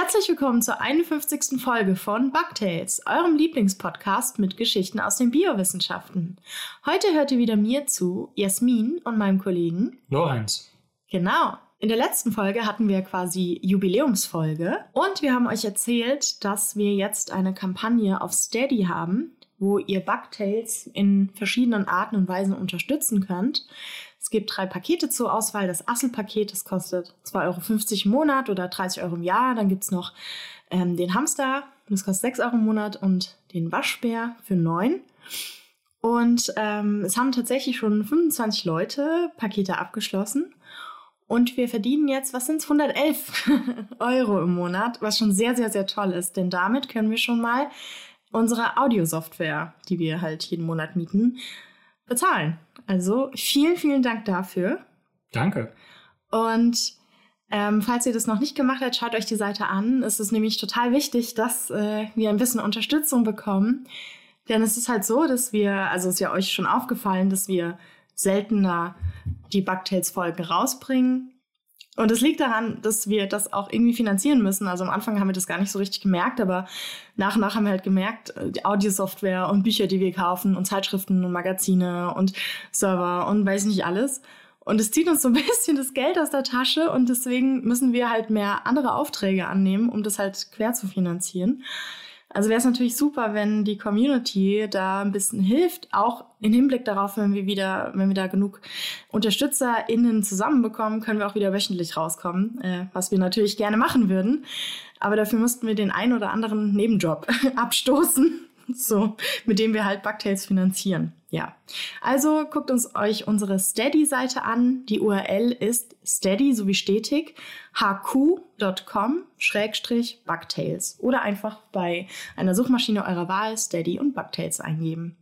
Herzlich willkommen zur 51. Folge von Bugtails, eurem Lieblingspodcast mit Geschichten aus den Biowissenschaften. Heute hört ihr wieder mir zu, Jasmin und meinem Kollegen Lorenz. Genau. In der letzten Folge hatten wir quasi Jubiläumsfolge und wir haben euch erzählt, dass wir jetzt eine Kampagne auf Steady haben, wo ihr Bugtails in verschiedenen Arten und Weisen unterstützen könnt. Es gibt drei Pakete zur Auswahl. Das Assel-Paket, das kostet 2,50 Euro im Monat oder 30 Euro im Jahr. Dann gibt es noch ähm, den Hamster, das kostet 6 Euro im Monat und den Waschbär für 9. Und ähm, es haben tatsächlich schon 25 Leute Pakete abgeschlossen. Und wir verdienen jetzt, was sind es, 111 Euro im Monat, was schon sehr, sehr, sehr toll ist. Denn damit können wir schon mal unsere Audiosoftware, die wir halt jeden Monat mieten, bezahlen. Also vielen, vielen Dank dafür. Danke. Und ähm, falls ihr das noch nicht gemacht habt, schaut euch die Seite an. Es ist nämlich total wichtig, dass äh, wir ein bisschen Unterstützung bekommen. Denn es ist halt so, dass wir, also ist ja euch schon aufgefallen, dass wir seltener die Bugtails-Folgen rausbringen. Und es liegt daran, dass wir das auch irgendwie finanzieren müssen. Also am Anfang haben wir das gar nicht so richtig gemerkt, aber nach und nach haben wir halt gemerkt, äh, die Audiosoftware und Bücher, die wir kaufen und Zeitschriften und Magazine und Server und weiß nicht alles. Und es zieht uns so ein bisschen das Geld aus der Tasche und deswegen müssen wir halt mehr andere Aufträge annehmen, um das halt quer zu finanzieren. Also wäre es natürlich super, wenn die Community da ein bisschen hilft, auch im Hinblick darauf, wenn wir wieder, wenn wir da genug UnterstützerInnen zusammenbekommen, können wir auch wieder wöchentlich rauskommen, äh, was wir natürlich gerne machen würden. Aber dafür müssten wir den einen oder anderen Nebenjob abstoßen, so, mit dem wir halt Bugtails finanzieren. Ja. Also guckt uns euch unsere Steady-Seite an. Die URL ist steady sowie stetig hq.com schrägstrich Bugtails oder einfach bei einer Suchmaschine eurer Wahl Steady und Bugtails eingeben.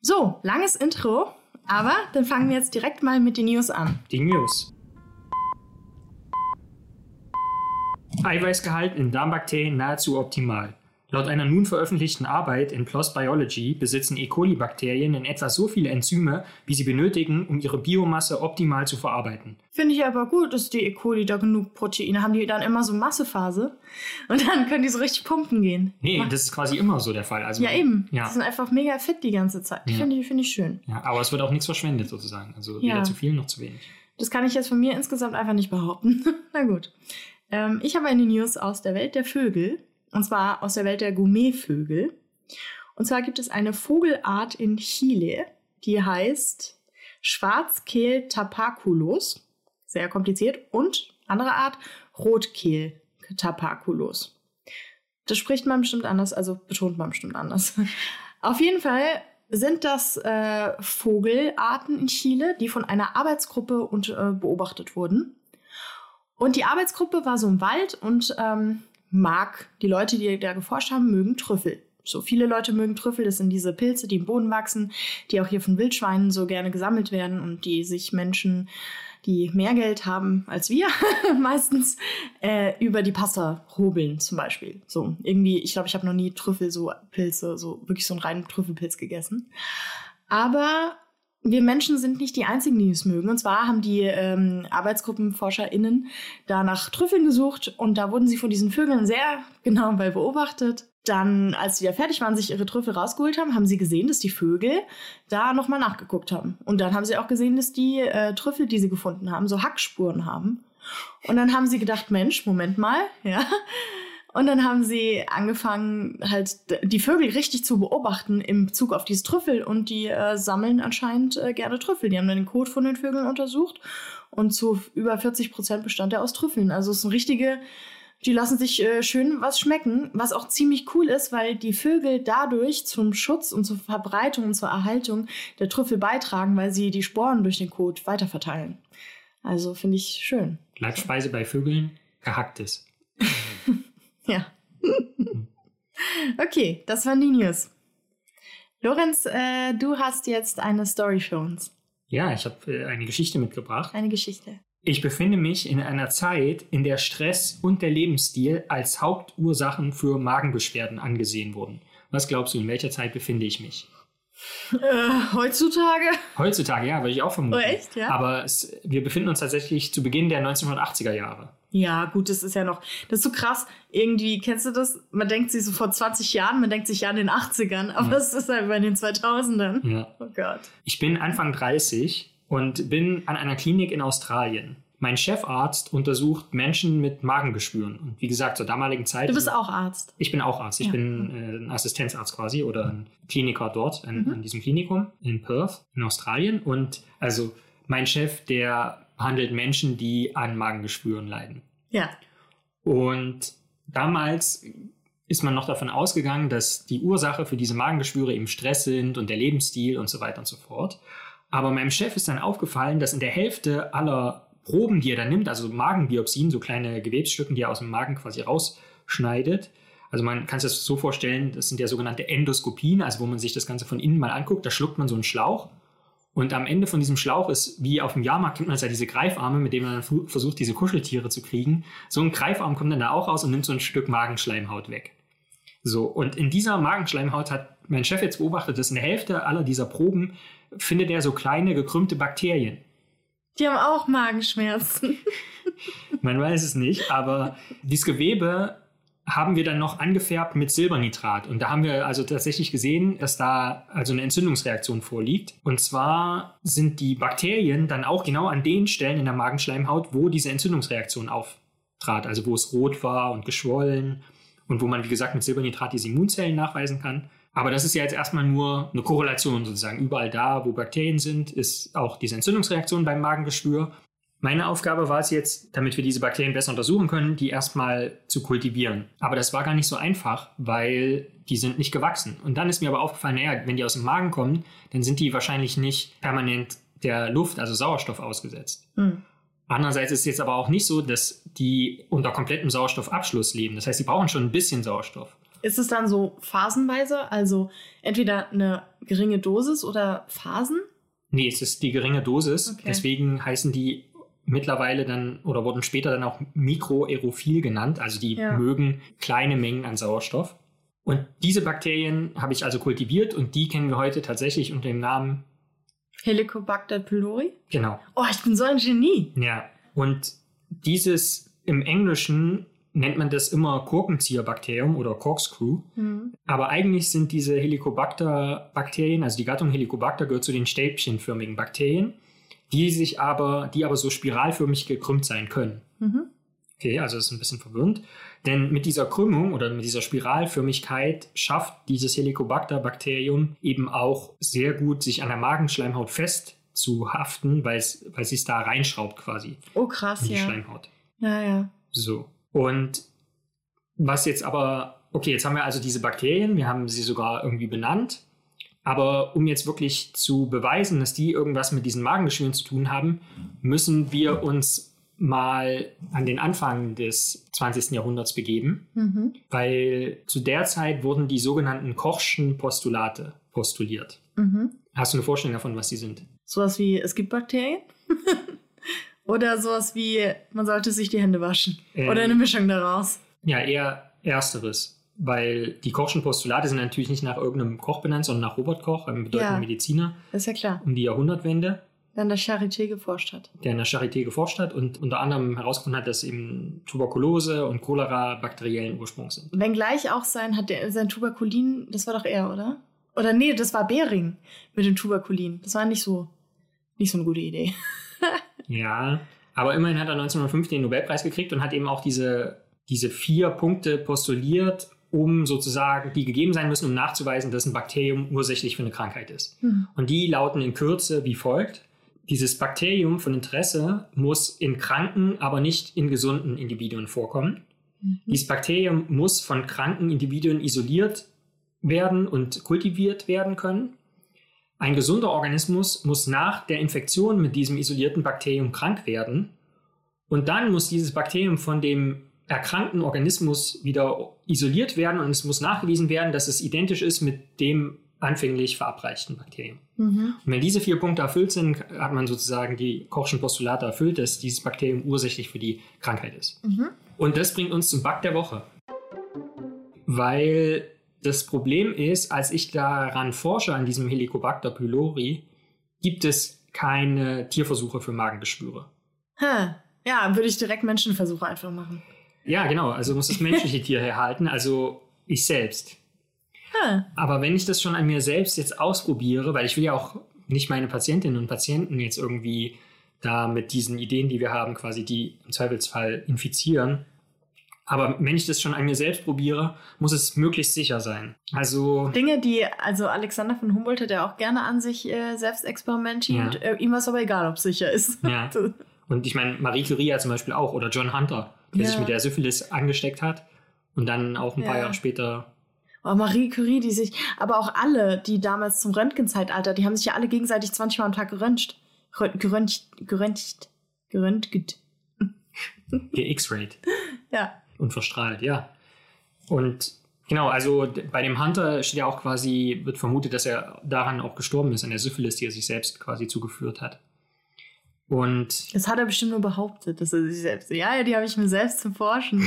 So, langes Intro, aber dann fangen wir jetzt direkt mal mit den News an. Die News. Eiweißgehalt in Darmbakterien nahezu optimal. Laut einer nun veröffentlichten Arbeit in PLOS Biology besitzen E. coli-Bakterien in etwa so viele Enzyme, wie sie benötigen, um ihre Biomasse optimal zu verarbeiten. Finde ich aber gut, dass die E. coli da genug Proteine haben. Die dann immer so Massephase und dann können die so richtig pumpen gehen. Nee, das ist quasi immer so der Fall. Also, ja, eben. Ja. Die sind einfach mega fit die ganze Zeit. Ja. Finde ich, find ich schön. Ja, aber es wird auch nichts verschwendet sozusagen. Also weder Ja. zu viel noch zu wenig. Das kann ich jetzt von mir insgesamt einfach nicht behaupten. Na gut. Ähm, ich habe eine News aus der Welt der Vögel. Und zwar aus der Welt der Gourmetvögel. Und zwar gibt es eine Vogelart in Chile, die heißt Schwarzkehl tapaculos. Sehr kompliziert. Und andere Art Rotkehl tapaculos. Das spricht man bestimmt anders, also betont man bestimmt anders. Auf jeden Fall sind das äh, Vogelarten in Chile, die von einer Arbeitsgruppe und, äh, beobachtet wurden. Und die Arbeitsgruppe war so im Wald und ähm, mag, die Leute, die da geforscht haben, mögen Trüffel. So viele Leute mögen Trüffel, das sind diese Pilze, die im Boden wachsen, die auch hier von Wildschweinen so gerne gesammelt werden und die sich Menschen, die mehr Geld haben als wir, meistens äh, über die Pasta hobeln zum Beispiel. So irgendwie, ich glaube, ich habe noch nie Trüffel, so Pilze, so wirklich so einen reinen Trüffelpilz gegessen. Aber wir Menschen sind nicht die einzigen, die es mögen. Und zwar haben die ähm, ArbeitsgruppenforscherInnen da nach Trüffeln gesucht und da wurden sie von diesen Vögeln sehr genau beobachtet. Dann, als sie wieder fertig waren, sich ihre Trüffel rausgeholt haben, haben sie gesehen, dass die Vögel da nochmal nachgeguckt haben. Und dann haben sie auch gesehen, dass die äh, Trüffel, die sie gefunden haben, so Hackspuren haben. Und dann haben sie gedacht, Mensch, Moment mal, ja. Und dann haben sie angefangen, halt die Vögel richtig zu beobachten im Bezug auf dieses Trüffel. Und die äh, sammeln anscheinend äh, gerne Trüffel. Die haben dann den Kot von den Vögeln untersucht. Und zu über 40 Prozent bestand er aus Trüffeln. Also es ist ein richtige, die lassen sich äh, schön was schmecken. Was auch ziemlich cool ist, weil die Vögel dadurch zum Schutz und zur Verbreitung und zur Erhaltung der Trüffel beitragen, weil sie die Sporen durch den Kot weiterverteilen. Also finde ich schön. Leibspeise bei Vögeln, gehacktes. Ja. okay, das waren die News. Lorenz, äh, du hast jetzt eine Story für uns. Ja, ich habe äh, eine Geschichte mitgebracht. Eine Geschichte. Ich befinde mich in einer Zeit, in der Stress und der Lebensstil als Hauptursachen für Magenbeschwerden angesehen wurden. Was glaubst du, in welcher Zeit befinde ich mich? Äh, heutzutage? Heutzutage, ja, würde ich auch vermuten. Oh, echt, ja? Aber es, wir befinden uns tatsächlich zu Beginn der 1980er Jahre. Ja, gut, das ist ja noch, das ist so krass. Irgendwie, kennst du das? Man denkt sich so vor 20 Jahren, man denkt sich ja in den 80ern, aber es ist halt bei den 2000ern. Ja. Oh Gott. Ich bin Anfang 30 und bin an einer Klinik in Australien. Mein Chefarzt untersucht Menschen mit Magengeschwüren. Und wie gesagt, zur damaligen Zeit. Du bist auch Arzt. Ich bin auch Arzt. Ich Ja. bin äh, ein Assistenzarzt quasi oder ein Kliniker dort an, Mhm. an diesem Klinikum in Perth in Australien. Und also mein Chef, der behandelt Menschen, die an Magengeschwüren leiden. Ja. Und damals ist man noch davon ausgegangen, dass die Ursache für diese Magengeschwüre eben Stress sind und der Lebensstil und so weiter und so fort. Aber meinem Chef ist dann aufgefallen, dass in der Hälfte aller Proben, die er dann nimmt, also Magenbiopsien, so kleine Gewebsstücken, die er aus dem Magen quasi rausschneidet, also man kann sich das so vorstellen, das sind ja sogenannte Endoskopien, also wo man sich das Ganze von innen mal anguckt, da schluckt man so einen Schlauch und am Ende von diesem Schlauch ist, wie auf dem Jahrmarkt, kennt man ja diese Greifarme, mit denen man dann versucht, diese Kuscheltiere zu kriegen. So ein Greifarm kommt dann da auch raus und nimmt so ein Stück Magenschleimhaut weg. So, und in dieser Magenschleimhaut hat mein Chef jetzt beobachtet, dass in der Hälfte aller dieser Proben findet er so kleine gekrümmte Bakterien. Die haben auch Magenschmerzen. Man weiß es nicht, aber dieses Gewebe haben wir dann noch angefärbt mit Silbernitrat. Und da haben wir also tatsächlich gesehen, dass da also eine Entzündungsreaktion vorliegt. Und zwar sind die Bakterien dann auch genau an den Stellen in der Magenschleimhaut, wo diese Entzündungsreaktion auftrat. Also wo es rot war und geschwollen und wo man, wie gesagt, mit Silbernitrat diese Immunzellen nachweisen kann. Aber das ist ja jetzt erstmal nur eine Korrelation sozusagen. Überall da, wo Bakterien sind, ist auch diese Entzündungsreaktion beim Magengeschwür. Meine Aufgabe war es jetzt, damit wir diese Bakterien besser untersuchen können, die erstmal zu kultivieren. Aber das war gar nicht so einfach, weil die sind nicht gewachsen. Und dann ist mir aber aufgefallen, naja, wenn die aus dem Magen kommen, dann sind die wahrscheinlich nicht permanent der Luft, also Sauerstoff ausgesetzt. Hm. Andererseits ist es jetzt aber auch nicht so, dass die unter komplettem Sauerstoffabschluss leben. Das heißt, sie brauchen schon ein bisschen Sauerstoff. Ist es dann so phasenweise? Also entweder eine geringe Dosis oder Phasen? Nee, es ist die geringe Dosis. Okay. Deswegen heißen die mittlerweile dann oder wurden später dann auch mikroaerophil genannt. Also die Ja. mögen kleine Mengen an Sauerstoff. Und diese Bakterien habe ich also kultiviert und die kennen wir heute tatsächlich unter dem Namen, Helicobacter pylori? genau, Oh, ich bin so ein Genie. ja. Und dieses im Englischen nennt man das immer Korkenzieherbakterium oder Corkscrew. Hm. Aber eigentlich sind diese Helicobacter-Bakterien, also die Gattung Helicobacter gehört zu den stäbchenförmigen Bakterien, die sich aber, die aber so spiralförmig gekrümmt sein können. Mhm. Okay, also das ist ein bisschen verwirrend. Denn mit dieser Krümmung oder mit dieser Spiralförmigkeit schafft dieses Helicobacter-Bakterium eben auch sehr gut, sich an der Magenschleimhaut fest zu haften, weil es, es da reinschraubt quasi Oh, krass, in die ja. Schleimhaut. Ja, ja. So. Und was jetzt aber, okay, jetzt haben wir also diese Bakterien, wir haben sie sogar irgendwie benannt. Aber um jetzt wirklich zu beweisen, dass die irgendwas mit diesen Magengeschwüren zu tun haben, müssen wir uns mal an den Anfang des 20. Jahrhunderts begeben, Mhm. weil zu der Zeit wurden die sogenannten Kochschen Postulate postuliert. Mhm. Hast du eine Vorstellung davon, was die sind? Sowas wie, es gibt Bakterien? Oder sowas wie, man sollte sich die Hände waschen. Ähm. Oder eine Mischung daraus. Ja, eher ersteres. Weil die Kochschen Postulate sind natürlich nicht nach irgendeinem Koch benannt, sondern nach Robert Koch, einem bedeutenden Ja. Mediziner Ist ja klar. um die Jahrhundertwende, Wenn der Charité geforscht hat. der in der Charité geforscht hat und unter anderem herausgefunden hat, dass eben Tuberkulose und Cholera bakteriellen Ursprungs sind. Wenngleich auch sein, hat der, sein Tuberkulin, das war doch er, oder? Oder nee, das war Bering mit dem Tuberkulin. Das war nicht so, nicht so eine gute Idee. Ja, aber immerhin hat er 1905 den Nobelpreis gekriegt und hat eben auch diese, diese vier Punkte postuliert, um sozusagen, die gegeben sein müssen, um nachzuweisen, dass ein Bakterium ursächlich für eine Krankheit ist. Hm. Und die lauten in Kürze wie folgt. Dieses Bakterium von Interesse muss in kranken, aber nicht in gesunden Individuen vorkommen. Mhm. Dieses Bakterium muss von kranken Individuen isoliert werden und kultiviert werden können. Ein gesunder Organismus muss nach der Infektion mit diesem isolierten Bakterium krank werden. Und dann muss dieses Bakterium von dem erkrankten Organismus wieder isoliert werden und es muss nachgewiesen werden, dass es identisch ist mit dem anfänglich verabreichten Bakterium. Mhm. Und wenn diese vier Punkte erfüllt sind, hat man sozusagen die Kochschen Postulate erfüllt, dass dieses Bakterium ursächlich für die Krankheit ist. Mhm. Und das bringt uns zum Bug der Woche. Weil das Problem ist, als ich daran forsche, an diesem Helicobacter pylori, gibt es keine Tierversuche für Magengeschwüre. Ha. Ja, würde ich direkt Menschenversuche einfach machen. Ja, genau. Also muss das menschliche Tier herhalten, also ich selbst. Ah, Aber wenn ich das schon an mir selbst jetzt ausprobiere, weil ich will ja auch nicht meine Patientinnen und Patienten jetzt irgendwie da mit diesen Ideen, die wir haben, quasi die im Zweifelsfall infizieren. Aber wenn ich das schon an mir selbst probiere, muss es möglichst sicher sein. Also Dinge, die, also Alexander von Humboldt hat ja auch gerne an sich äh, selbst experimentiert. Ja. Äh, ihm war es aber egal, ob es sicher ist. Ja. Und ich meine, Marie Curie ja zum Beispiel auch oder John Hunter, der Ja. sich mit der Syphilis angesteckt hat und dann auch ein paar Ja. Jahre später. Oh, Marie Curie, die sich, aber auch alle, die damals zum Röntgenzeitalter, die haben sich ja alle gegenseitig 20 Mal am Tag geröntgt. Rö- Geröntgt, geröntgt, geröntgt. Ge-X-rayed Ja. und verstrahlt, ja. Und genau, also bei dem Hunter steht ja auch quasi, wird vermutet, dass er daran auch gestorben ist, an der Syphilis, die er sich selbst quasi zugeführt hat. Und Das hat er bestimmt nur behauptet, dass er sich selbst. Ja, ja, die habe ich mir selbst zum Forschen.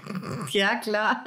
ja, klar.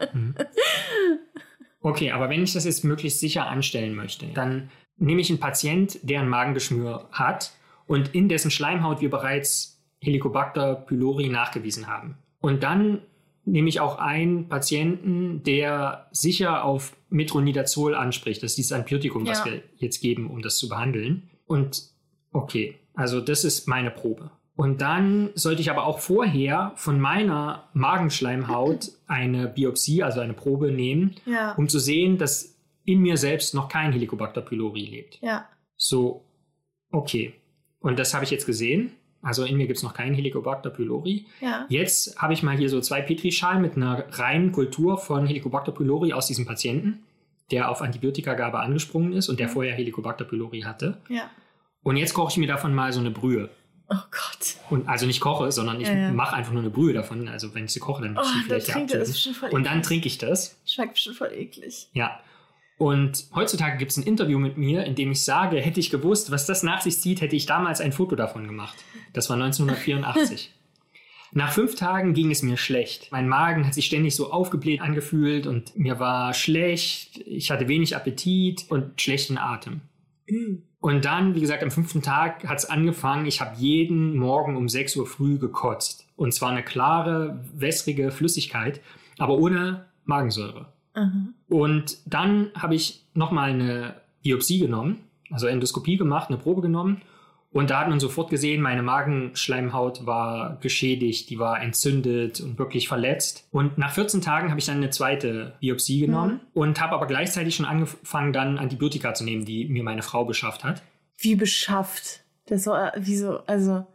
okay, aber wenn ich das jetzt möglichst sicher anstellen möchte, dann nehme ich einen Patient, der ein Magengeschwür hat und in dessen Schleimhaut wir bereits Helicobacter pylori nachgewiesen haben. Und dann nehme ich auch einen Patienten, der sicher auf Metronidazol anspricht. Das ist dieses Antibiotikum, was Ja. wir jetzt geben, um das zu behandeln. Und okay, also das ist meine Probe. Und dann sollte ich aber auch vorher von meiner Magenschleimhaut eine Biopsie, also eine Probe nehmen, Ja. um zu sehen, dass in mir selbst noch kein Helicobacter pylori lebt. Ja. So, okay. Und das habe ich jetzt gesehen. Also in mir gibt es noch keinen Helicobacter pylori. Ja. Jetzt habe ich mal hier so zwei Petrischalen mit einer reinen Kultur von Helicobacter pylori aus diesem Patienten, der auf Antibiotikagabe angesprungen ist und der Mhm. vorher Helicobacter pylori hatte. Ja. Und jetzt koche ich mir davon mal so eine Brühe. Oh Gott. Und also nicht koche, sondern ich Ja, ja. mache einfach nur eine Brühe davon. Also wenn ich sie koche, dann Oh, muss ich da vielleicht er. Das schon Und dann trinke ich das. Schmeckt bestimmt voll eklig. Ja. Und heutzutage gibt es ein Interview mit mir, in dem ich sage, hätte ich gewusst, was das nach sich zieht, hätte ich damals ein Foto davon gemacht. Das war 1984. Nach fünf Tagen ging es mir schlecht. Mein Magen hat sich ständig so aufgebläht angefühlt und mir war schlecht. Ich hatte wenig Appetit und schlechten Atem. Und dann, wie gesagt, am fünften Tag hat es angefangen. Ich habe jeden Morgen um 6 Uhr früh gekotzt. Und zwar eine klare, wässrige Flüssigkeit, aber ohne Magensäure. Aha. Und dann habe ich nochmal eine Biopsie genommen, also Endoskopie gemacht, eine Probe genommen. Und da hat man sofort gesehen, meine Magenschleimhaut war geschädigt, die war entzündet und wirklich verletzt. Und nach 14 Tagen habe ich dann eine zweite Biopsie genommen und habe aber gleichzeitig schon angefangen, dann Antibiotika zu nehmen, die mir meine Frau beschafft hat. Wie beschafft. Das so, äh, wie so, also,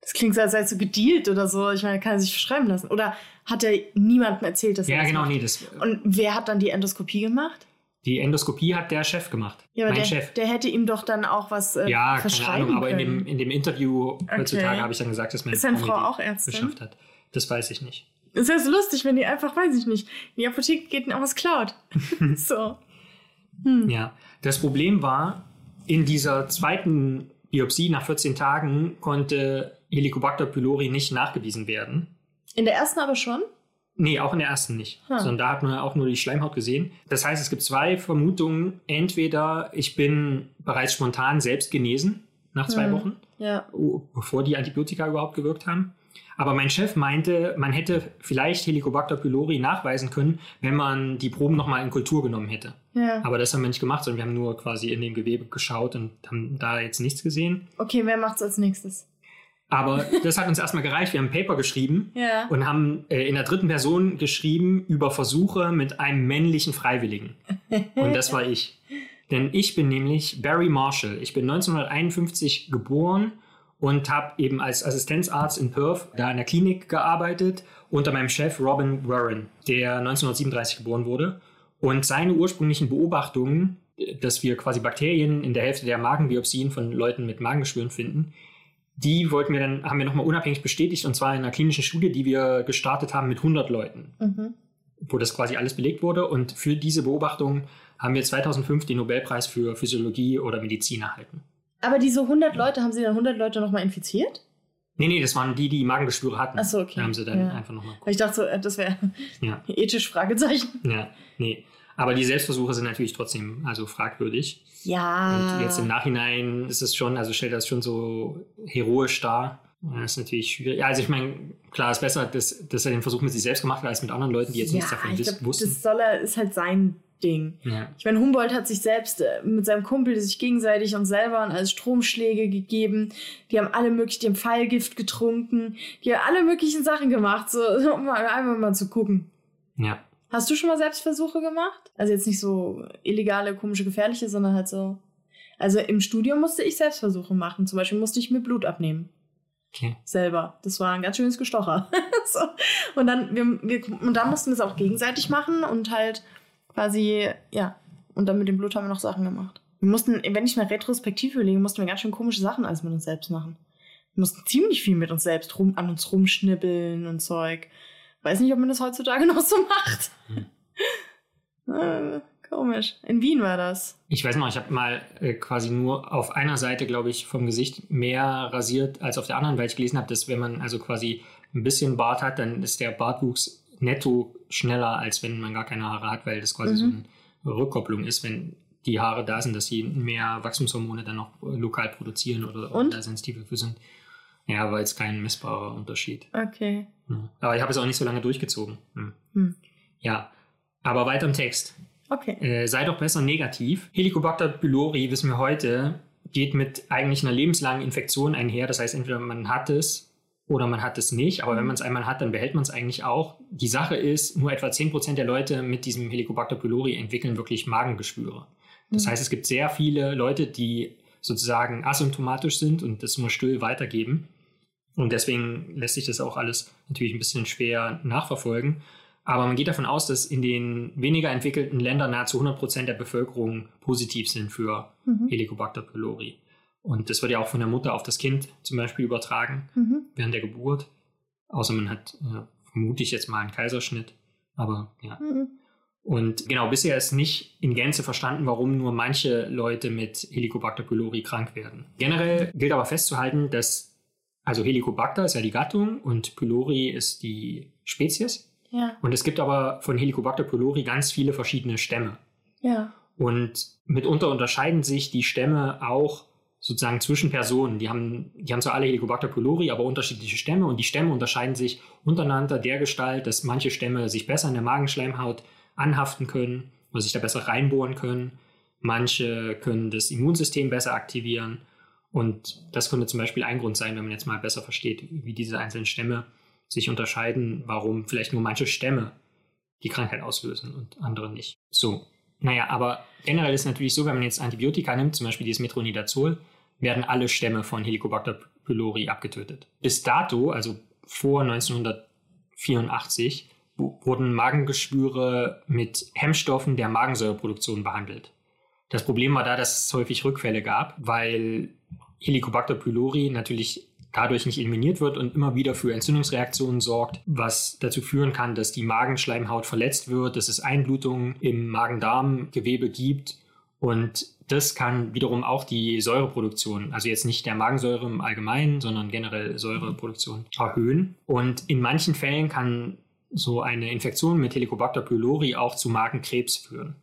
das klingt so, als sei es so gedealt oder so. Ich meine, kann er sich verschreiben lassen. Oder hat er niemandem erzählt, dass er Ja, das genau, macht? nee, das, Und wer hat dann die Endoskopie gemacht? Die Endoskopie hat der Chef gemacht. Ja, mein der, Chef. der hätte ihm doch dann auch was äh, Ja, keine verschreiben Ahnung, aber in dem, in dem Interview heutzutage habe ich dann gesagt, dass meine Ist seine Frau auch Ärztin? beschafft hat. Das weiß ich nicht. Ist ja so lustig, wenn die einfach, weiß ich nicht, in die Apotheke geht und auch was klaut. so. Hm. Ja, das Problem war, in dieser zweiten Biopsie nach 14 Tagen konnte Helicobacter pylori nicht nachgewiesen werden. In der ersten aber schon? Nee, auch in der ersten nicht. Hm. Sondern da hat man auch nur die Schleimhaut gesehen. Das heißt, es gibt zwei Vermutungen. Entweder ich bin bereits spontan selbst genesen nach zwei Hm. Wochen, Ja. oh, bevor die Antibiotika überhaupt gewirkt haben. Aber mein Chef meinte, man hätte vielleicht Helicobacter pylori nachweisen können, wenn man die Proben nochmal in Kultur genommen hätte. Ja. Aber das haben wir nicht gemacht, sondern wir haben nur quasi in dem Gewebe geschaut und haben da jetzt nichts gesehen. Okay, wer macht's als nächstes? Aber das hat uns erstmal gereicht. Wir haben ein Paper geschrieben Ja. und haben äh, in der dritten Person geschrieben über Versuche mit einem männlichen Freiwilligen. Und das war ich. Denn ich bin nämlich Barry Marshall. Ich bin 1951 geboren und habe eben als Assistenzarzt in Perth da in der Klinik gearbeitet unter meinem Chef Robin Warren, der 1937 geboren wurde. Und seine ursprünglichen Beobachtungen, äh, dass wir quasi Bakterien in der Hälfte der Magenbiopsien von Leuten mit Magengeschwüren finden, die wollten wir dann, haben wir nochmal unabhängig bestätigt und zwar in einer klinischen Studie, die wir gestartet haben mit 100 Leuten, Mhm. wo das quasi alles belegt wurde. Und für diese Beobachtung haben wir 2005 den Nobelpreis für Physiologie oder Medizin erhalten. Aber diese 100 Leute, haben sie dann 100 Leute nochmal infiziert? Nee, nee, das waren die, die Magengeschwüre hatten. Ach so, okay. Da haben sie dann Ja. einfach nochmal. Ich dachte, so, äh, das wäre Ja, ethisch Fragezeichen. ja, nee. Aber die Selbstversuche sind natürlich trotzdem also fragwürdig. Ja. Und jetzt im Nachhinein ist es schon, also stellt das schon so heroisch dar. Das ist natürlich schwierig. Ja, also ich meine, klar ist besser, dass, dass er den Versuch mit sich selbst gemacht hat, als mit anderen Leuten, die jetzt ja, nichts davon ich glaub, wussten. Das soll er, ist halt sein Ding. Ja. Ich meine, Humboldt hat sich selbst äh, mit seinem Kumpel sich gegenseitig und selber als Stromschläge gegeben. Die haben alle möglich, die haben Pfeilgift getrunken. Die haben alle möglichen Sachen gemacht, so, um einfach mal zu gucken. ja. Hast du schon mal Selbstversuche gemacht? Also jetzt nicht so illegale, komische, gefährliche, sondern halt so. Also im Studium musste ich Selbstversuche machen. Zum Beispiel musste ich mir Blut abnehmen. Okay. Selber. Das war ein ganz schönes Gestocher. so. Und dann, wir, wir, und dann mussten wir es auch gegenseitig machen und halt quasi, ja. Und dann mit dem Blut haben wir noch Sachen gemacht. Wir mussten, wenn ich mal retrospektiv überlege, mussten wir ganz schön komische Sachen alles mit uns selbst machen. Wir mussten ziemlich viel mit uns selbst rum, an uns rumschnippeln und Zeug. Weiß nicht, ob man das heutzutage noch so macht. Äh, komisch. In Wien war das. Ich weiß noch, ich habe mal äh, quasi nur auf einer Seite, glaube ich, vom Gesicht mehr rasiert als auf der anderen, weil ich gelesen habe, dass wenn man also quasi ein bisschen Bart hat, dann ist der Bartwuchs netto schneller, als wenn man gar keine Haare hat, weil das quasi so Mhm. eine Rückkopplung ist, wenn die Haare da sind, dass sie mehr Wachstumshormone dann noch lokal produzieren oder, oder da sensibel für sind. Ja, weil es kein messbarer Unterschied. Okay. Ja. Aber ich habe es auch nicht so lange durchgezogen. Hm. Hm. Ja, aber weiter im Text. Okay. Äh, sei doch besser negativ. Helicobacter pylori, wissen wir heute, geht mit eigentlich einer lebenslangen Infektion einher. Das heißt, entweder man hat es oder man hat es nicht. Aber wenn man es einmal hat, dann behält man es eigentlich auch. Die Sache ist, nur etwa 10% der Leute mit diesem Helicobacter pylori entwickeln wirklich Magengeschwüre. Das Mhm. heißt, es gibt sehr viele Leute, die sozusagen asymptomatisch sind und das nur still weitergeben. Und deswegen lässt sich das auch alles natürlich ein bisschen schwer nachverfolgen. Aber man geht davon aus, dass in den weniger entwickelten Ländern nahezu 100% der Bevölkerung positiv sind für Mhm. Helicobacter pylori. Und das wird ja auch von der Mutter auf das Kind zum Beispiel übertragen Mhm. während der Geburt. Außer man hat, äh, vermute ich jetzt mal, einen Kaiserschnitt. Aber ja. Mhm. Und genau, bisher ist nicht in Gänze verstanden, warum nur manche Leute mit Helicobacter pylori krank werden. Generell gilt aber festzuhalten, dass, also Helicobacter ist ja die Gattung und pylori ist die Spezies. Ja. Und es gibt aber von Helicobacter pylori ganz viele verschiedene Stämme. Ja. Und mitunter unterscheiden sich die Stämme auch sozusagen zwischen Personen. Die haben, die haben zwar alle Helicobacter pylori, aber unterschiedliche Stämme und die Stämme unterscheiden sich untereinander der Gestalt, dass manche Stämme sich besser in der Magenschleimhaut anhaften können oder sich da besser reinbohren können. Manche können das Immunsystem besser aktivieren. Und das könnte zum Beispiel ein Grund sein, wenn man jetzt mal besser versteht, wie diese einzelnen Stämme sich unterscheiden, warum vielleicht nur manche Stämme die Krankheit auslösen und andere nicht. So, naja, aber generell ist natürlich so, wenn man jetzt Antibiotika nimmt, zum Beispiel dieses Metronidazol, werden alle Stämme von Helicobacter pylori abgetötet. Bis dato, also vor 1984, wu- wurden Magengeschwüre mit Hemmstoffen der Magensäureproduktion behandelt. Das Problem war da, dass es häufig Rückfälle gab, weil Helicobacter pylori natürlich dadurch nicht eliminiert wird und immer wieder für Entzündungsreaktionen sorgt, was dazu führen kann, dass die Magenschleimhaut verletzt wird, dass es Einblutungen im Magen-Darm-Gewebe gibt und das kann wiederum auch die Säureproduktion, also jetzt nicht der Magensäure im Allgemeinen, sondern generell Säureproduktion erhöhen. Und in manchen Fällen kann so eine Infektion mit Helicobacter pylori auch zu Magenkrebs führen.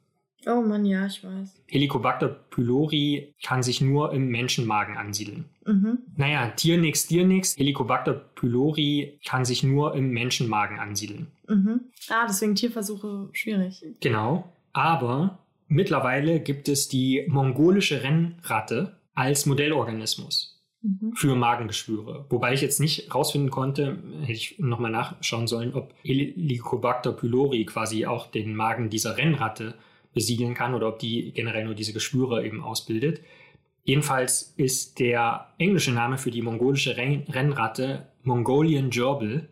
Oh Mann, ja, ich weiß. Helicobacter pylori kann sich nur im Menschenmagen ansiedeln. Mhm. Naja, Tier nix, Tier nix. Helicobacter pylori kann sich nur im Menschenmagen ansiedeln. Mhm. Ah, deswegen Tierversuche schwierig. Genau. Aber mittlerweile gibt es die mongolische Rennratte als Modellorganismus Mhm. für Magengeschwüre. Wobei ich jetzt nicht rausfinden konnte, hätte ich nochmal nachschauen sollen, ob Helicobacter pylori quasi auch den Magen dieser Rennratte besiedeln kann oder ob die generell nur diese Geschwüre eben ausbildet. Jedenfalls ist der englische Name für die mongolische Renn Rennratte Mongolian Gerbil.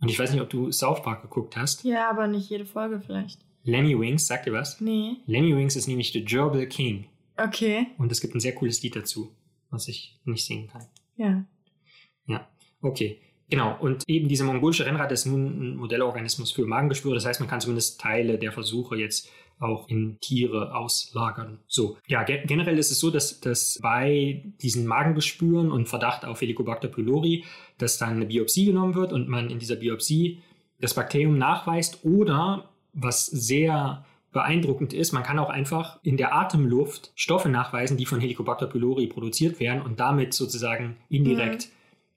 Und ich weiß nicht, ob du South Park geguckt hast. Ja, aber nicht jede Folge vielleicht. Lemmy Wings, sagt ihr was? Nee. Lemmy Wings ist nämlich der Gerbil King. Okay. Und es gibt ein sehr cooles Lied dazu, was ich nicht singen kann. Ja. Ja, okay. Genau, und eben diese mongolische Rennratte ist nun ein Modellorganismus für Magengeschwüre. Das heißt, man kann zumindest Teile der Versuche jetzt auch in Tiere auslagern. So, ja, ge generell ist es so, dass, dass bei diesen Magengeschwüren und Verdacht auf Helicobacter pylori, dass dann eine Biopsie genommen wird und man in dieser Biopsie das Bakterium nachweist oder, was sehr beeindruckend ist, man kann auch einfach in der Atemluft Stoffe nachweisen, die von Helicobacter pylori produziert werden und damit sozusagen indirekt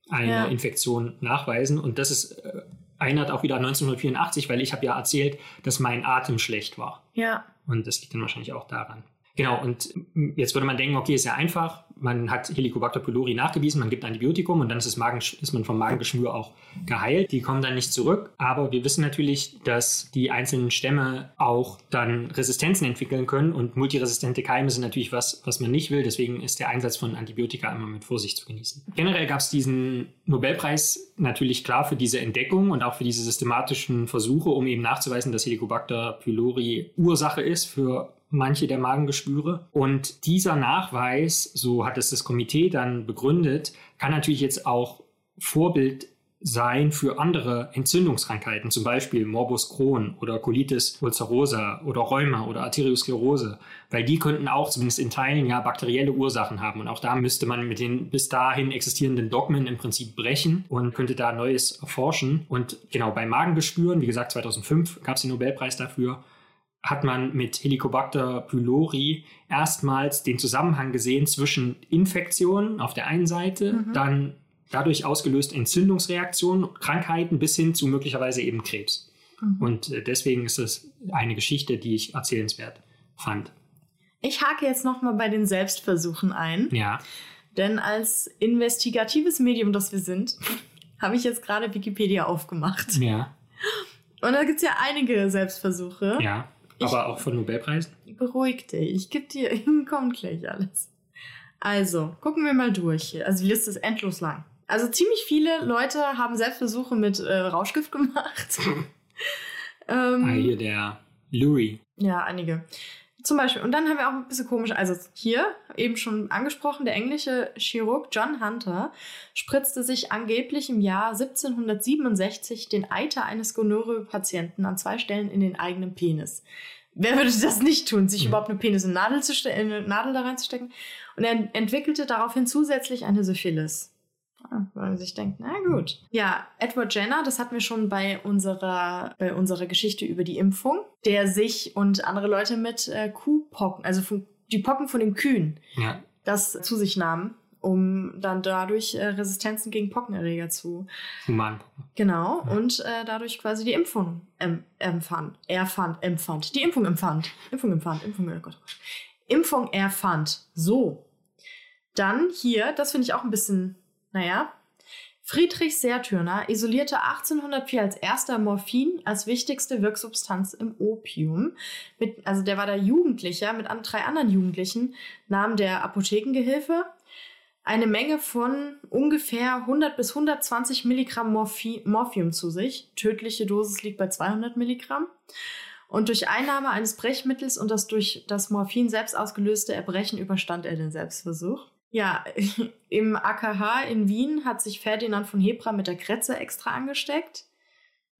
eine Ja. Infektion nachweisen. Und das ist äh, erinnert auch wieder an 1984, weil ich habe ja erzählt, dass mein Atem schlecht war. Ja. Und das liegt dann wahrscheinlich auch daran. Genau, und jetzt würde man denken, okay, ist ja einfach. Man hat Helicobacter pylori nachgewiesen, man gibt Antibiotikum und dann ist, das Magen, ist man vom Magengeschwür auch geheilt. Die kommen dann nicht zurück. Aber wir wissen natürlich, dass die einzelnen Stämme auch dann Resistenzen entwickeln können. Und multiresistente Keime sind natürlich was, was man nicht will. Deswegen ist der Einsatz von Antibiotika immer mit Vorsicht zu genießen. Generell gab es diesen Nobelpreis natürlich klar für diese Entdeckung und auch für diese systematischen Versuche, um eben nachzuweisen, dass Helicobacter pylori Ursache ist für manche der Magengeschwüre. Und dieser Nachweis, so hat es das Komitee dann begründet, kann natürlich jetzt auch Vorbild sein für andere Entzündungskrankheiten, zum Beispiel Morbus Crohn oder Colitis ulcerosa oder Rheuma oder Arteriosklerose, weil die könnten auch zumindest in Teilen ja bakterielle Ursachen haben. Und auch da müsste man mit den bis dahin existierenden Dogmen im Prinzip brechen und könnte da Neues erforschen. Und genau bei Magengeschwüren, wie gesagt, 2005 gab es den Nobelpreis dafür, hat man mit Helicobacter pylori erstmals den Zusammenhang gesehen zwischen Infektionen auf der einen Seite, Mhm. dann dadurch ausgelöst Entzündungsreaktionen, Krankheiten bis hin zu möglicherweise eben Krebs. Mhm. Und äh, deswegen ist es eine Geschichte, die ich erzählenswert fand. Ich hake jetzt nochmal bei den Selbstversuchen ein. Ja, Denn als investigatives Medium, das wir sind, habe ich jetzt gerade Wikipedia aufgemacht. ja, Und da gibt es ja einige Selbstversuche. ja. Aber auch von Nobelpreisen? Beruhig dich, ich gebe dir, kommt gleich alles. Also, gucken wir mal durch hier. Also die Liste ist endlos lang. Also ziemlich viele Leute haben Selbstversuche mit äh, Rauschgift gemacht. ähm, Ah, hier der Lurie. Ja, einige. Zum Beispiel, und dann haben wir auch ein bisschen komisch, also hier eben schon angesprochen, der englische Chirurg John Hunter spritzte sich angeblich im Jahr 1767 den Eiter eines Gonorrhoe-Patienten an zwei Stellen in den eigenen Penis. Wer würde das nicht tun, sich Mhm. überhaupt eine Penis in Nadel, zu eine Nadel da reinzustecken? Und er entwickelte daraufhin zusätzlich eine Syphilis. Ah, Weil man sich denkt, na gut. Ja, Edward Jenner, das hatten wir schon bei unserer, bei unserer Geschichte über die Impfung, der sich und andere Leute mit äh, Kuhpocken, also von, die Pocken von den Kühen, Ja, das zu sich nahmen, um dann dadurch äh, Resistenzen gegen Pockenerreger zu. Humanpocken. Genau, Ja. und äh, dadurch quasi die Impfung ähm, empfand. Erfand, empfand. Die Impfung empfand. Impfung empfand. Impfung, oh Gott, oh Gott. Impfung erfand. So. Dann hier, das finde ich auch ein bisschen, naja. Friedrich Sertürner isolierte 1804 als erster Morphin als wichtigste Wirksubstanz im Opium. Mit, also der war da Jugendlicher mit an, drei anderen Jugendlichen, nahm der Apothekengehilfe eine Menge von ungefähr 100 bis 120 Milligramm Morphi Morphium zu sich. Tödliche Dosis liegt bei 200 Milligramm. Und durch Einnahme eines Brechmittels und das durch das Morphin selbst ausgelöste Erbrechen überstand er den Selbstversuch. Ja, im AKH in Wien hat sich Ferdinand von Hebra mit der Kretze extra angesteckt.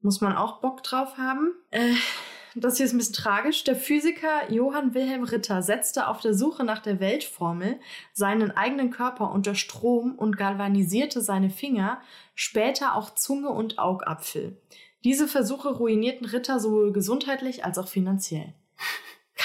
Muss man auch Bock drauf haben. Äh, das hier ist ein bisschen tragisch. Der Physiker Johann Wilhelm Ritter setzte auf der Suche nach der Weltformel seinen eigenen Körper unter Strom und galvanisierte seine Finger, später auch Zunge und Augapfel. Diese Versuche ruinierten Ritter sowohl gesundheitlich als auch finanziell.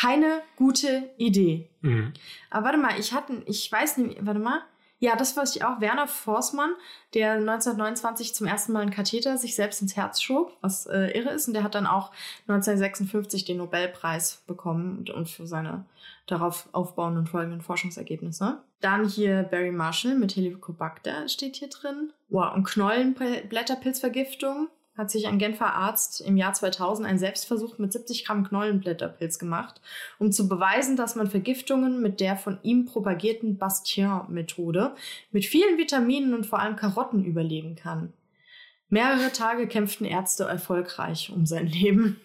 Keine gute Idee. Mhm. Aber warte mal, ich hatte, ich weiß nicht, warte mal. Ja, das weiß ich auch. Werner Forsmann, der 1929 zum ersten Mal einen Katheter sich selbst ins Herz schob, was äh, irre ist. Und der hat dann auch 1956 den Nobelpreis bekommen und, und für seine darauf aufbauenden folgenden Forschungsergebnisse. Dann hier Barry Marshall mit Helicobacter steht hier drin. Wow, und Knollenblätterpilzvergiftung hat sich ein Genfer Arzt im Jahr 2000 einen Selbstversuch mit 70 Gramm Knollenblätterpilz gemacht, um zu beweisen, dass man Vergiftungen mit der von ihm propagierten Bastien-Methode mit vielen Vitaminen und vor allem Karotten überleben kann. Mehrere Tage kämpften Ärzte erfolgreich um sein Leben.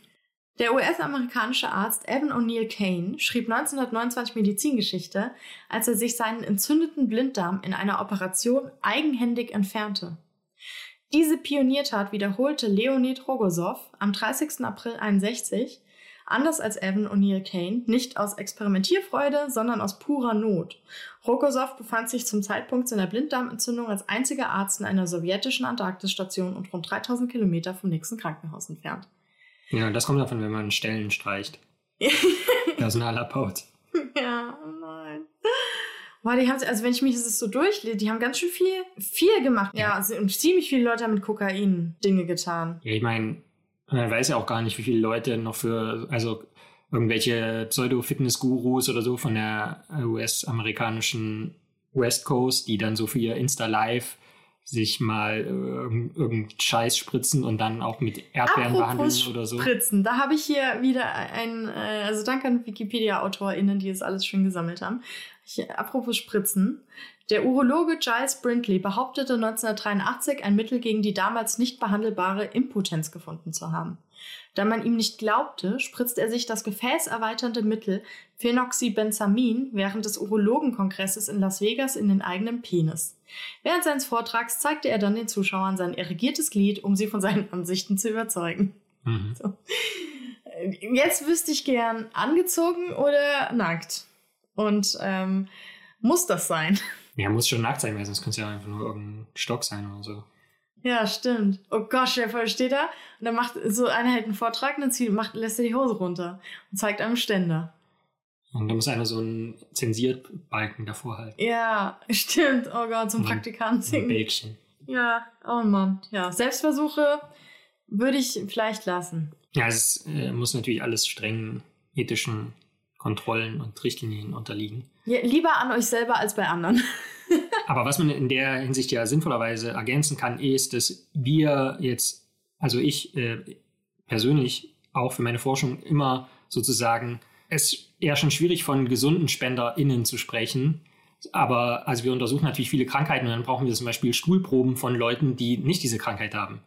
Der US-amerikanische Arzt Evan O'Neill Kane schrieb 1929 Medizingeschichte, als er sich seinen entzündeten Blinddarm in einer Operation eigenhändig entfernte. Diese Pioniertat wiederholte Leonid Rogosow am 30. April 61, anders als Evan O'Neill Kane, nicht aus Experimentierfreude, sondern aus purer Not. Rogosow befand sich zum Zeitpunkt seiner Blinddarmentzündung als einziger Arzt in einer sowjetischen Antarktisstation und rund 3000 Kilometer vom nächsten Krankenhaus entfernt. Ja, das kommt davon, wenn man Stellen streicht. Personal abbaut. ja. Boah, die haben, also wenn ich mich das so durchlese, die haben ganz schön viel, viel gemacht. Ja, also, und ziemlich viele Leute haben mit Kokain Dinge getan. Ja, ich meine, man weiß ja auch gar nicht, wie viele Leute noch für, also irgendwelche Pseudo-Fitness-Gurus oder so von der US-amerikanischen West Coast, die dann so für ihr Insta-Live sich mal äh, irgend- irgendeinen Scheiß spritzen und dann auch mit Erdbeeren behandeln Apropos oder so. Spritzen, da habe ich hier wieder ein, äh, also danke an Wikipedia-AutorInnen, die das alles schön gesammelt haben. Ich, apropos Spritzen. Der Urologe Giles Brindley behauptete 1983, ein Mittel gegen die damals nicht behandelbare Impotenz gefunden zu haben. Da man ihm nicht glaubte, spritzte er sich das gefäßerweiternde Mittel Phenoxybenzamin während des Urologenkongresses in Las Vegas in den eigenen Penis. Während seines Vortrags zeigte er dann den Zuschauern sein erregiertes Glied, um sie von seinen Ansichten zu überzeugen. Mhm. Äh, Jetzt wüsste ich gern, angezogen oder nackt? Und ähm, muss das sein? Ja, muss schon nackt sein, weil sonst könnte es ja einfach nur irgendein Stock sein oder so. Ja, stimmt. Oh Gott, vor, steht da und dann macht so einer hält einen Vortrag und dann zieht, macht, lässt er die Hose runter und zeigt einem Ständer. Und da muss einer so einen Zensierbalken davor halten. Ja, stimmt. Oh Gott, zum. Praktikanten. Ein Bällchen. Ja, oh Mann. Ja, Selbstversuche würde ich vielleicht lassen. Ja, es äh, muss natürlich alles strengen ethischen Kontrollen und Richtlinien unterliegen. Ja, lieber an euch selber als bei anderen. Aber was man in der Hinsicht ja sinnvollerweise ergänzen kann, ist, dass wir jetzt, also ich äh, persönlich auch für meine Forschung immer sozusagen, es eher schon schwierig von gesunden SpenderInnen zu sprechen. Aber also wir untersuchen natürlich viele Krankheiten und dann brauchen wir zum Beispiel Stuhlproben von Leuten, die nicht diese Krankheit haben.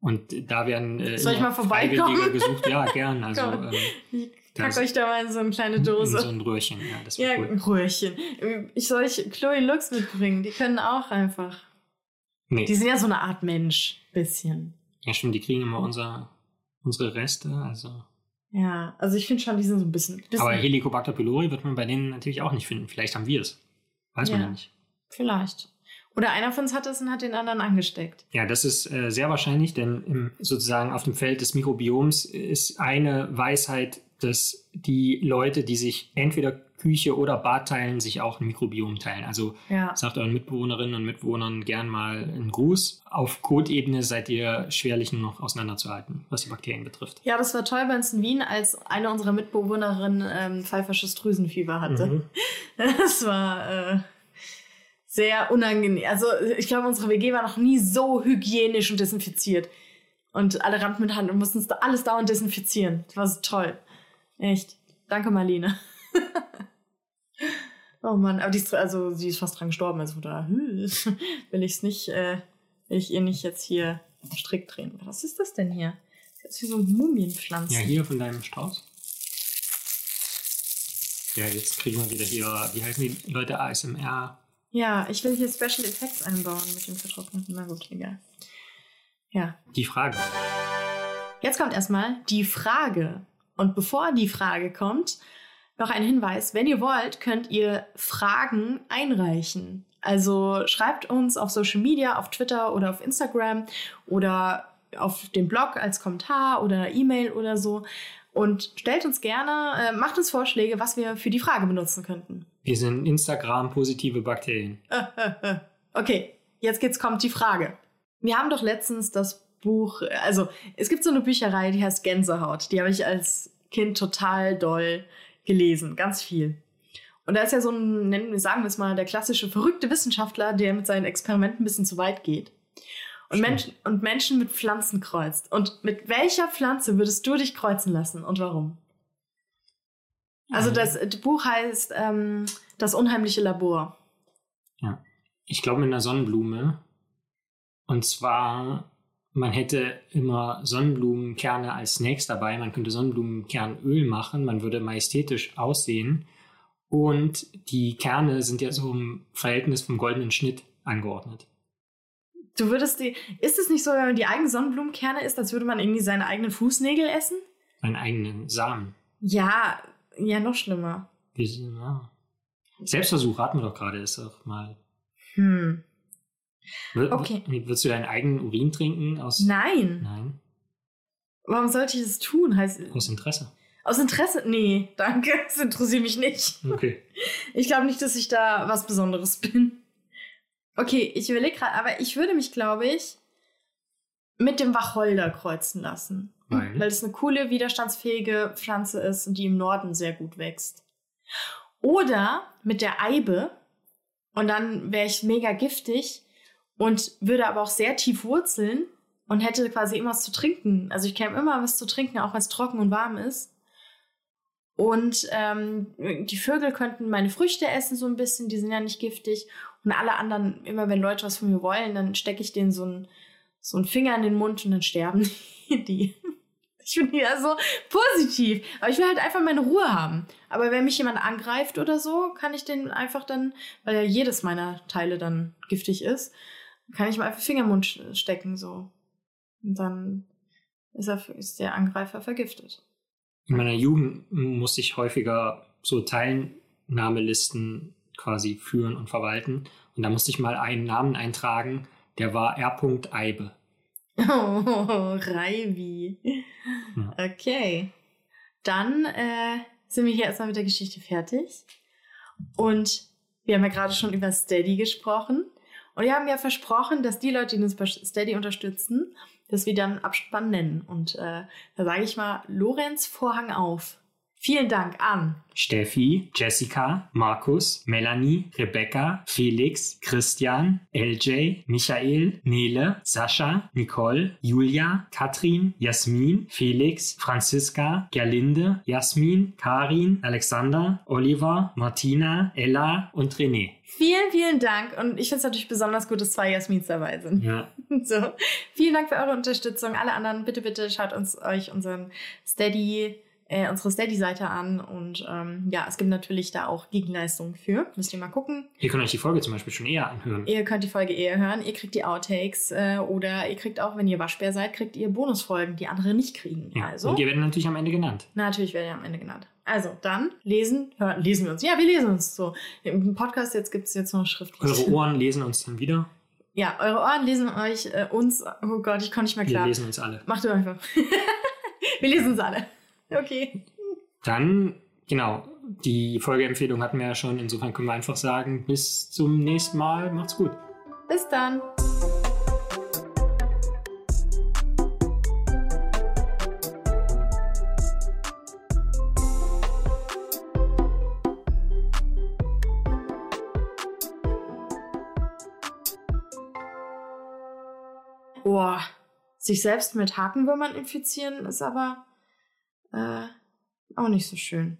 Und da werden äh, Soll ich mal vorbeikommen? Freiwillige gesucht. Ja, gern. Also ähm, Ich Kack euch da mal in so eine kleine in Dose. so ein Röhrchen. Ja, das Ja, cool. ein Röhrchen. Ich soll ich Chloe Lux mitbringen. Die können auch einfach. Nee. Die sind ja so eine Art Mensch. Bisschen. Ja, stimmt, die kriegen immer unser, unsere Reste. Also. Ja, also ich finde schon, die sind so ein bisschen. bisschen Aber Helicobacter pylori wird man bei denen natürlich auch nicht finden. Vielleicht haben wir es. Weiß man Ja. ja nicht. vielleicht. Oder einer von uns hat es und hat den anderen angesteckt. Ja, das ist äh, sehr wahrscheinlich, denn im, sozusagen auf dem Feld des Mikrobioms ist eine Weisheit, dass die Leute, die sich entweder Küche oder Bad teilen, sich auch ein Mikrobiom teilen. Also Ja. sagt euren Mitbewohnerinnen und Mitbewohnern gern mal einen Gruß. Auf Codebene seid ihr schwerlich nur noch auseinanderzuhalten, was die Bakterien betrifft. Ja, das war toll bei uns in Wien, als eine unserer Mitbewohnerinnen ähm, pfeifersches Drüsenfieber hatte. Mhm. Das war äh, sehr unangenehm. Also ich glaube, unsere WG war noch nie so hygienisch und desinfiziert. Und alle rannten mit Hand und mussten alles dauernd desinfizieren. Das war so toll. Echt. Danke, Marlene. oh Mann, aber die ist, also, sie ist fast dran gestorben. Also da hm, will ich es nicht, äh, will ich ihr nicht jetzt hier Strick drehen. Was ist das denn hier? Das ist wie so Mumienpflanzen. Ja, hier von deinem Strauß. Ja, jetzt kriegen wir wieder hier, wie heißen die Leute, ASMR. Ja, ich will hier Special Effects einbauen mit dem vertrockneten. Na gut, egal. Ja. Die Frage. Jetzt kommt erstmal die Frage. Und bevor die Frage kommt, noch ein Hinweis. Wenn ihr wollt, könnt ihr Fragen einreichen. Also schreibt uns auf Social Media, auf Twitter oder auf Instagram oder auf dem Blog als Kommentar oder E-Mail oder so. Und stellt uns gerne, äh, macht uns Vorschläge, was wir für die Frage benutzen könnten. Wir sind Instagram-positive Bakterien. Okay, jetzt geht's, kommt die Frage. Wir haben doch letztens das Buch, also es gibt so eine Bücherei, die heißt Gänsehaut. Die habe ich als Kind total doll gelesen, ganz viel. Und da ist ja so ein, nennen wir, sagen wir es mal, der klassische verrückte Wissenschaftler, der mit seinen Experimenten ein bisschen zu weit geht. Und, Stimmt. Menschen, und Menschen mit Pflanzen kreuzt. Und mit welcher Pflanze würdest du dich kreuzen lassen und warum? Also das, das Buch heißt ähm, Das unheimliche Labor. Ich glaube mit einer Sonnenblume. Und zwar, man hätte immer Sonnenblumenkerne als Snacks dabei. Man könnte Sonnenblumenkernöl machen. Man würde majestätisch aussehen. Und die Kerne sind ja so im Verhältnis vom goldenen Schnitt angeordnet. Du würdest die. Ist es nicht so, wenn man die eigenen Sonnenblumenkerne isst, als würde man irgendwie seine eigenen Fußnägel essen? Seinen eigenen Samen. Ja, ja, noch schlimmer. Ja. Selbstversuch raten wir doch gerade, ist doch mal. Hm. Okay. Würdest du deinen eigenen Urin trinken aus, Nein. Nein, Warum sollte ich das tun? Heißt, aus Interesse? Aus Interesse? Nee, danke. Das interessiert mich nicht. Okay. Ich glaube nicht, dass ich da was Besonderes bin. Okay, ich überlege gerade, aber ich würde mich, glaube ich, mit dem Wacholder kreuzen lassen. Weil? Weil es eine coole, widerstandsfähige Pflanze ist und die im Norden sehr gut wächst. Oder mit der Eibe. Und dann wäre ich mega giftig und würde aber auch sehr tief wurzeln und hätte quasi immer was zu trinken. Also ich käme immer was zu trinken, auch wenn es trocken und warm ist. Und ähm, die Vögel könnten meine Früchte essen so ein bisschen, die sind ja nicht giftig. Und alle anderen, immer wenn Leute was von mir wollen, dann stecke ich denen so einen so einen Finger in den Mund und dann sterben die. Ich bin ja so positiv. Aber ich will halt einfach meine Ruhe haben. Aber wenn mich jemand angreift oder so, kann ich den einfach dann, weil ja jedes meiner Teile dann giftig ist, kann ich mal einfach Finger im Mund stecken, so. Und dann ist, er, ist der Angreifer vergiftet. In meiner Jugend musste ich häufiger so Teilnahmelisten quasi führen und verwalten. Und da musste ich mal einen Namen eintragen, der war R. Eibe. Oh, Reibi. Ja. Okay. Dann äh, sind wir hier erstmal mit der Geschichte fertig. Und wir haben ja gerade schon über Steady gesprochen. Und wir haben ja versprochen, dass die Leute, die uns bei Steady unterstützen, dass wir dann Abspann nennen. Und äh, da sage ich mal, Lorenz, Vorhang auf. Vielen Dank an Steffi, Jessica, Markus, Melanie, Rebecca, Felix, Christian, LJ, Michael, Nele, Sascha, Nicole, Julia, Katrin, Jasmin, Felix, Franziska, Gerlinde, Jasmin, Karin, Alexander, Oliver, Martina, Ella und René. Vielen, vielen Dank. Und ich finde es natürlich besonders gut, dass zwei Jasmins dabei sind. Ja. So, vielen Dank für eure Unterstützung. Alle anderen, bitte, bitte schaut uns euch unseren Steady, äh, unsere Steady-Seite an. Und ähm, ja, es gibt natürlich da auch Gegenleistungen für. Müsst ihr mal gucken. Ihr könnt euch die Folge zum Beispiel schon eher anhören. Ihr könnt die Folge eher hören. Ihr kriegt die Outtakes äh, oder ihr kriegt auch, wenn ihr Waschbär seid, kriegt ihr Bonusfolgen, die andere nicht kriegen. Ja. Also, Und ihr werdet natürlich am Ende genannt. natürlich werdet ihr am Ende genannt. Also, dann lesen, hören, lesen wir uns. Ja, wir lesen uns so. Im Podcast jetzt gibt es jetzt noch schriftlich. Eure Ohren lesen uns dann wieder. Ja, eure Ohren lesen euch äh, uns. Oh Gott, ich konnte nicht mehr Wir klar. lesen uns alle. Macht ihr einfach. wir lesen uns alle. Okay. Dann, genau, die Folgeempfehlung hatten wir ja schon. Insofern können wir einfach sagen, bis zum nächsten Mal. Macht's gut. Bis dann. Boah, sich selbst mit Hakenwürmern infizieren ist aber äh, auch nicht so schön.